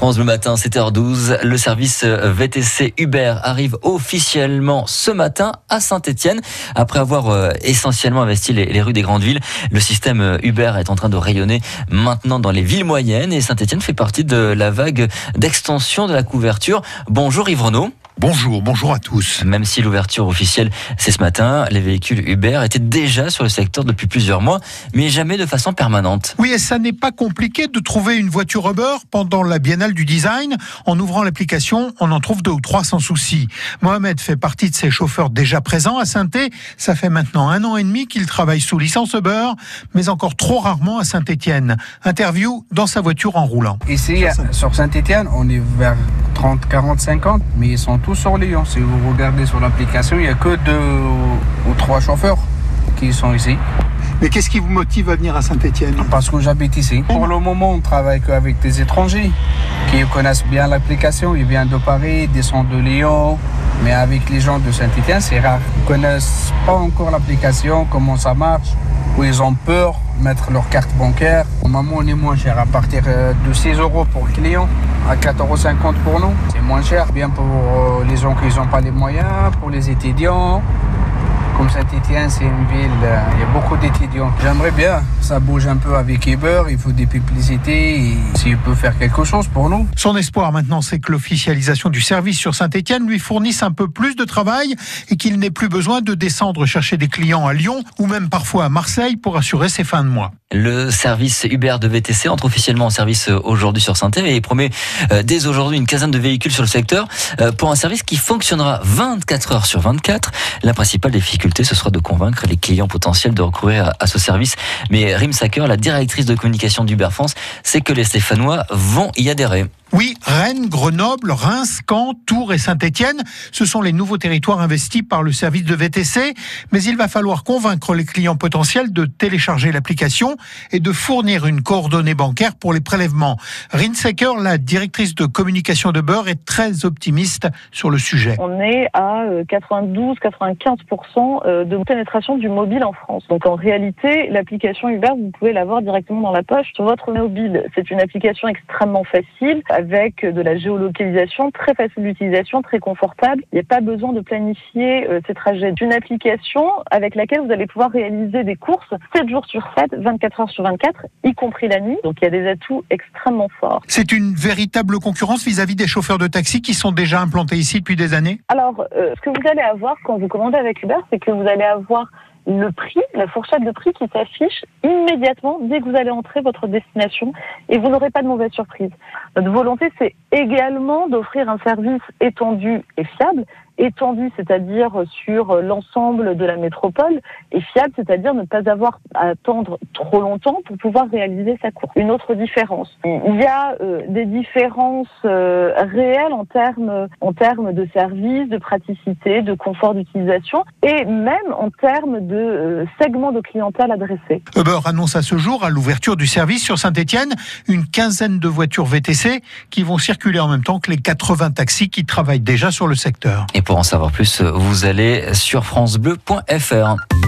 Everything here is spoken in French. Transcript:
France le matin, 7h12. Le service VTC Uber arrive officiellement ce matin à Saint-Etienne. Après avoir euh, essentiellement investi les, rues des grandes villes, le système Uber est en train de rayonner maintenant dans les villes moyennes et Saint-Etienne fait partie de la vague d'extension de la couverture. Bonjour Yves. Bonjour, bonjour à tous. Même si l'ouverture officielle c'est ce matin, les véhicules Uber étaient déjà sur le secteur depuis plusieurs mois, mais jamais de façon permanente. Oui, et ça n'est pas compliqué de trouver une voiture Uber pendant la biennale du design. En ouvrant l'application, on en trouve deux ou trois sans souci. Mohamed fait partie de ces chauffeurs déjà présents à saint Ça fait maintenant un an et demi qu'il travaille sous licence Uber, mais encore trop rarement à Saint-Étienne. Interview dans sa voiture en roulant. Ici, sur Saint-Étienne, on est vers 30, 40, 50, mais ils sont tous sur Lyon. Si vous regardez sur l'application, il n'y a que deux ou trois chauffeurs qui sont ici. Mais qu'est-ce qui vous motive à venir à Saint-Etienne Parce que j'habite ici. Pour le moment, on travaille qu'avec des étrangers qui connaissent bien l'application. Ils viennent de Paris, descendent de Lyon. Mais avec les gens de Saint-Etienne, c'est rare. Ils ne connaissent pas encore l'application, comment ça marche, où ils ont peur de mettre leur carte bancaire. Moment, on est moins cher, à partir euh, de 6 euros pour le client, à 4,50 euros pour nous. C'est moins cher, bien pour euh, les gens qui n'ont pas les moyens, pour les étudiants. Comme Saint-Etienne, c'est une ville, euh, il y a beaucoup d'étudiants. J'aimerais bien, ça bouge un peu avec Uber, il faut des publicités, s'il peut faire quelque chose pour nous. Son espoir maintenant, c'est que l'officialisation du service sur Saint-Etienne lui fournisse un peu plus de travail et qu'il n'ait plus besoin de descendre chercher des clients à Lyon ou même parfois à Marseille pour assurer ses fins de mois. Le service Uber de VTC entre officiellement en service euh, aujourd'hui sur saint et promet euh, dès aujourd'hui une quinzaine de véhicules sur le secteur pour un service qui fonctionnera 24 heures sur 24. La principale difficulté ce sera de convaincre les clients potentiels de recourir à, ce service. Mais Rim Sacker, la directrice de communication d'Uber France, sait que les Stéphanois vont y adhérer. Oui, Rennes, Grenoble, Reims, Caen, Tours et Saint-Étienne, ce sont les nouveaux territoires investis par le service de VTC, mais il va falloir convaincre les clients potentiels de télécharger l'application et de fournir une coordonnée bancaire pour les prélèvements. Rinsecker, la directrice de communication de Beurre, est très optimiste sur le sujet. On est à 92-95% euh, euh, de pénétration du mobile en France. Donc en réalité, l'application Uber, vous pouvez l'avoir directement dans la poche sur votre mobile. C'est une application extrêmement facile avec de la géolocalisation très facile d'utilisation, très confortable. Il n'y a pas besoin de planifier euh, ces trajets d'une application avec laquelle vous allez pouvoir réaliser des courses 7 jours sur 7, 24 heures sur 24, y compris la nuit. Donc il y a des atouts extrêmement forts. C'est une véritable concurrence vis-à-vis des chauffeurs de taxi qui sont déjà implantés ici depuis des années? Alors, euh, ce que vous allez avoir quand vous commandez avec Uber, c'est que vous allez avoir le prix, la fourchette de prix qui s'affiche immédiatement dès que vous allez entrer votre destination et vous n'aurez pas de mauvaise surprise. Notre volonté, c'est également d'offrir un service étendu et fiable étendu, c'est-à-dire sur l'ensemble de la métropole, et fiable, c'est-à-dire ne pas avoir à attendre trop longtemps pour pouvoir réaliser sa course. Une autre différence. Il y a euh, des différences euh, réelles en termes en termes de services, de praticité, de confort d'utilisation, et même en termes de euh, segments de clientèle adressés. Uber annonce à ce jour, à l'ouverture du service sur Saint-Etienne, une quinzaine de voitures VTC qui vont circuler en même temps que les 80 taxis qui travaillent déjà sur le secteur. Pour en savoir plus, vous allez sur francebleu.fr.